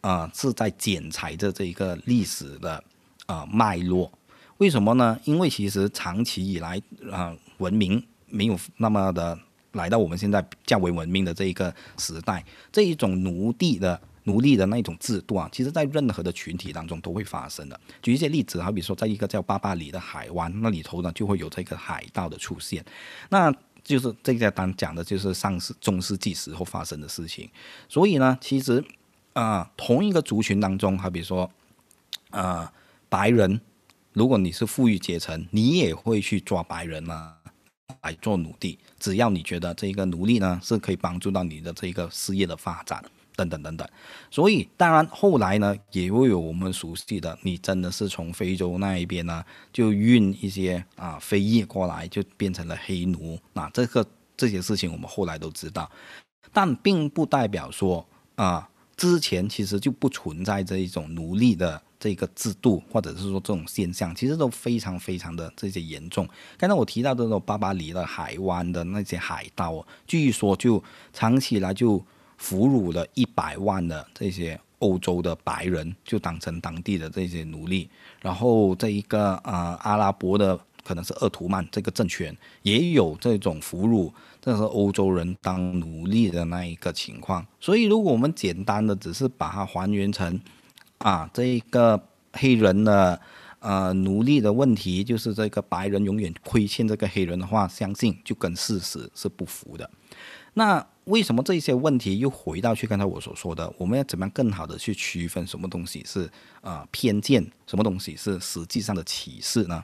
啊是在剪裁着这一个历史的啊脉络。为什么呢？因为其实长期以来啊文明没有那么的来到我们现在较为文明的这一个时代，这一种奴隶的。奴隶的那种制度啊，其实在任何的群体当中都会发生的。举一些例子，好比说，在一个叫巴巴里的海湾那里头呢，就会有这个海盗的出现。那就是这家单讲的就是上世中世纪时候发生的事情。所以呢，其实啊，同一个族群当中，好比说，啊，白人，如果你是富裕阶层，你也会去抓白人呢来做奴隶，只要你觉得这个奴隶呢是可以帮助到你的这个事业的发展。等等等等，所以当然后来呢，也会有我们熟悉的，你真的是从非洲那一边呢，就运一些啊非裔过来，就变成了黑奴。那这个这些事情我们后来都知道，但并不代表说啊，之前其实就不存在这一种奴隶的这个制度，或者是说这种现象，其实都非常非常的这些严重。刚才我提到的那种巴巴里的海湾的那些海盗，据说就长期来就。俘虏了一百万的这些欧洲的白人，就当成当地的这些奴隶。然后这一个呃阿拉伯的可能是鄂图曼这个政权也有这种俘虏，这是欧洲人当奴隶的那一个情况。所以如果我们简单的只是把它还原成啊这一个黑人的呃奴隶的问题，就是这个白人永远亏欠这个黑人的话，相信就跟事实是不符的。那为什么这些问题又回到去刚才我所说的，我们要怎么样更好的去区分什么东西是啊偏见，什么东西是实际上的歧视呢？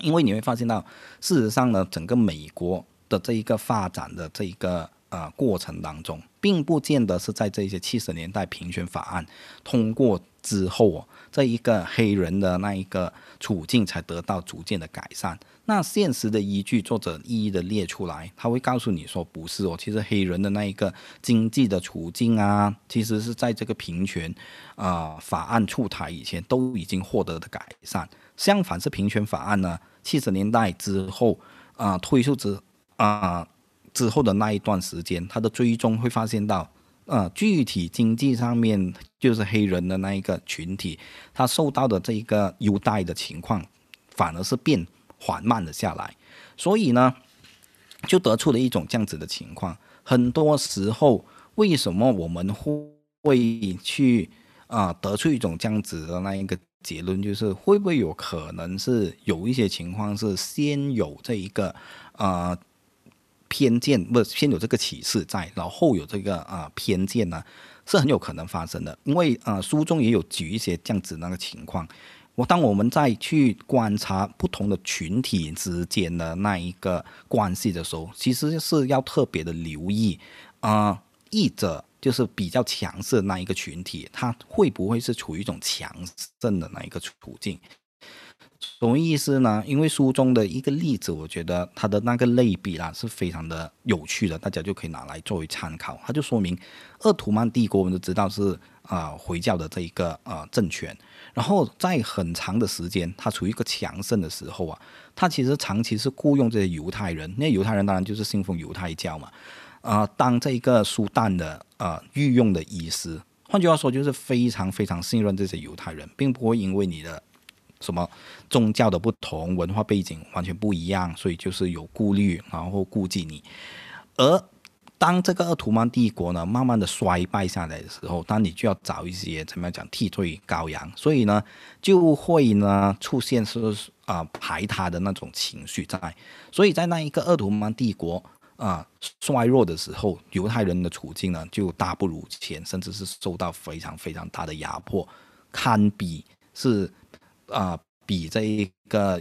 因为你会发现到，事实上呢，整个美国的这一个发展的这一个呃过程当中，并不见得是在这些七十年代平权法案通过之后哦，这一个黑人的那一个处境才得到逐渐的改善。那现实的依据，作者一一的列出来，他会告诉你说，不是哦，其实黑人的那一个经济的处境啊，其实是在这个平权啊法案出台以前都已经获得的改善。相反是平权法案呢，七十年代之后啊推出之啊之后的那一段时间，他的追踪会发现到，呃，具体经济上面就是黑人的那一个群体，他受到的这一个优待的情况，反而是变。缓慢了下来，所以呢，就得出了一种这样子的情况。很多时候，为什么我们会去啊得出一种这样子的那一个结论，就是会不会有可能是有一些情况是先有这一个啊偏见，不先有这个启示在，然后有这个啊偏见呢，是很有可能发生的。因为啊书中也有举一些这样子那个情况。我当我们再去观察不同的群体之间的那一个关系的时候，其实是要特别的留意啊，译者就是比较强势的那一个群体，他会不会是处于一种强盛的那一个处境？什么意思呢？因为书中的一个例子，我觉得他的那个类比啦是非常的有趣的，大家就可以拿来作为参考。他就说明，鄂图曼帝国我们都知道是啊回教的这一个啊政权。然后在很长的时间，它处于一个强盛的时候啊，它其实长期是雇佣这些犹太人，那犹太人当然就是信奉犹太教嘛，啊，当这一个苏丹的呃御用的医师，换句话说就是非常非常信任这些犹太人，并不会因为你的什么宗教的不同、文化背景完全不一样，所以就是有顾虑，然后顾忌你，而。当这个奥图曼帝国呢慢慢的衰败下来的时候，当你就要找一些怎么样讲替罪羔羊，所以呢就会呢出现是啊排他的那种情绪在，所以在那一个奥图曼帝国啊衰弱的时候，犹太人的处境呢就大不如前，甚至是受到非常非常大的压迫，堪比是啊比这一个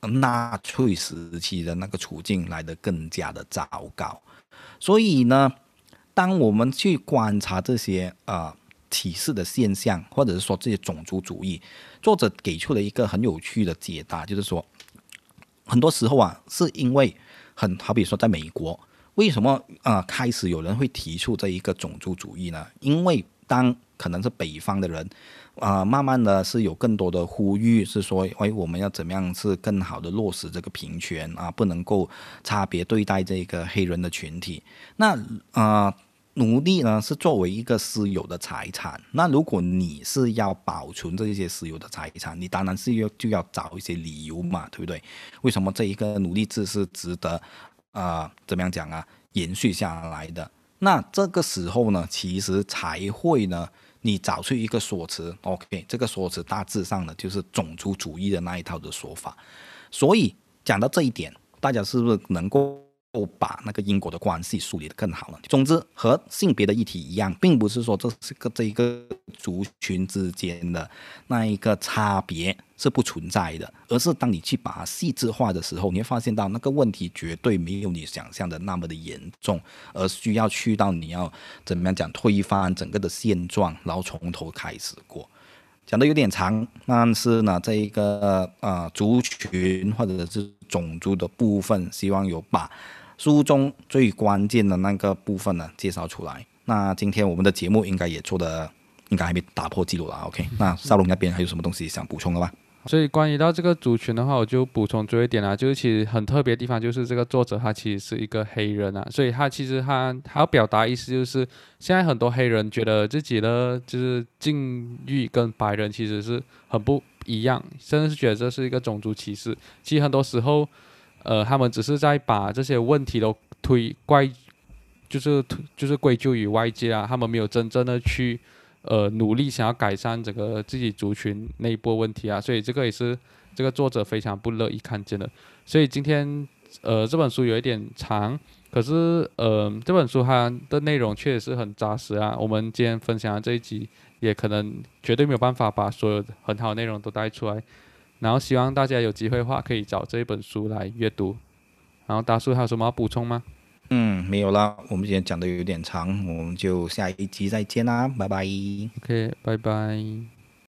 纳粹时期的那个处境来的更加的糟糕。所以呢，当我们去观察这些呃歧视的现象，或者是说这些种族主义，作者给出了一个很有趣的解答，就是说，很多时候啊，是因为很好比说在美国，为什么啊开始有人会提出这一个种族主义呢？因为当可能是北方的人，啊、慢慢的是有更多的呼吁，是说，哎，我们要怎么样是更好的落实这个平权啊，不能够差别对待这个黑人的群体。那啊。奴隶呢是作为一个私有的财产，那如果你是要保存这些私有的财产，你当然是要就要找一些理由嘛，对不对？为什么这一个奴隶制是值得，呃，怎么样讲啊，延续下来的？那这个时候呢，其实才会呢，你找出一个说辞，OK，这个说辞大致上呢就是种族主义的那一套的说法。所以讲到这一点，大家是不是能够？都把那个因果的关系梳理得更好了。总之，和性别的议题一样，并不是说这是个这一个族群之间的那一个差别是不存在的，而是当你去把它细致化的时候，你会发现到那个问题绝对没有你想象的那么的严重，而需要去到你要怎么样讲推翻整个的现状，然后从头开始过。讲的有点长，但是呢，这一个呃族群或者是种族的部分，希望有把。书中最关键的那个部分呢，介绍出来。那今天我们的节目应该也做的，应该还没打破记录了。OK，那少龙那边还有什么东西想补充的吗？所以关于到这个族群的话，我就补充最后一点啊，就是其实很特别的地方，就是这个作者他其实是一个黑人啊，所以他其实他他要表达意思就是，现在很多黑人觉得自己的就是境遇跟白人其实是很不一样，甚至是觉得这是一个种族歧视。其实很多时候。呃，他们只是在把这些问题都推怪，就是就是归咎于外界啊，他们没有真正的去呃努力想要改善整个自己族群内部问题啊，所以这个也是这个作者非常不乐意看见的。所以今天呃这本书有一点长，可是呃这本书它的内容确实是很扎实啊。我们今天分享的这一集也可能绝对没有办法把所有很好的内容都带出来。然后希望大家有机会的话，可以找这一本书来阅读。然后大叔还有什么要补充吗？嗯，没有啦。我们今天讲的有点长，我们就下一集再见啦，拜拜。OK，拜拜。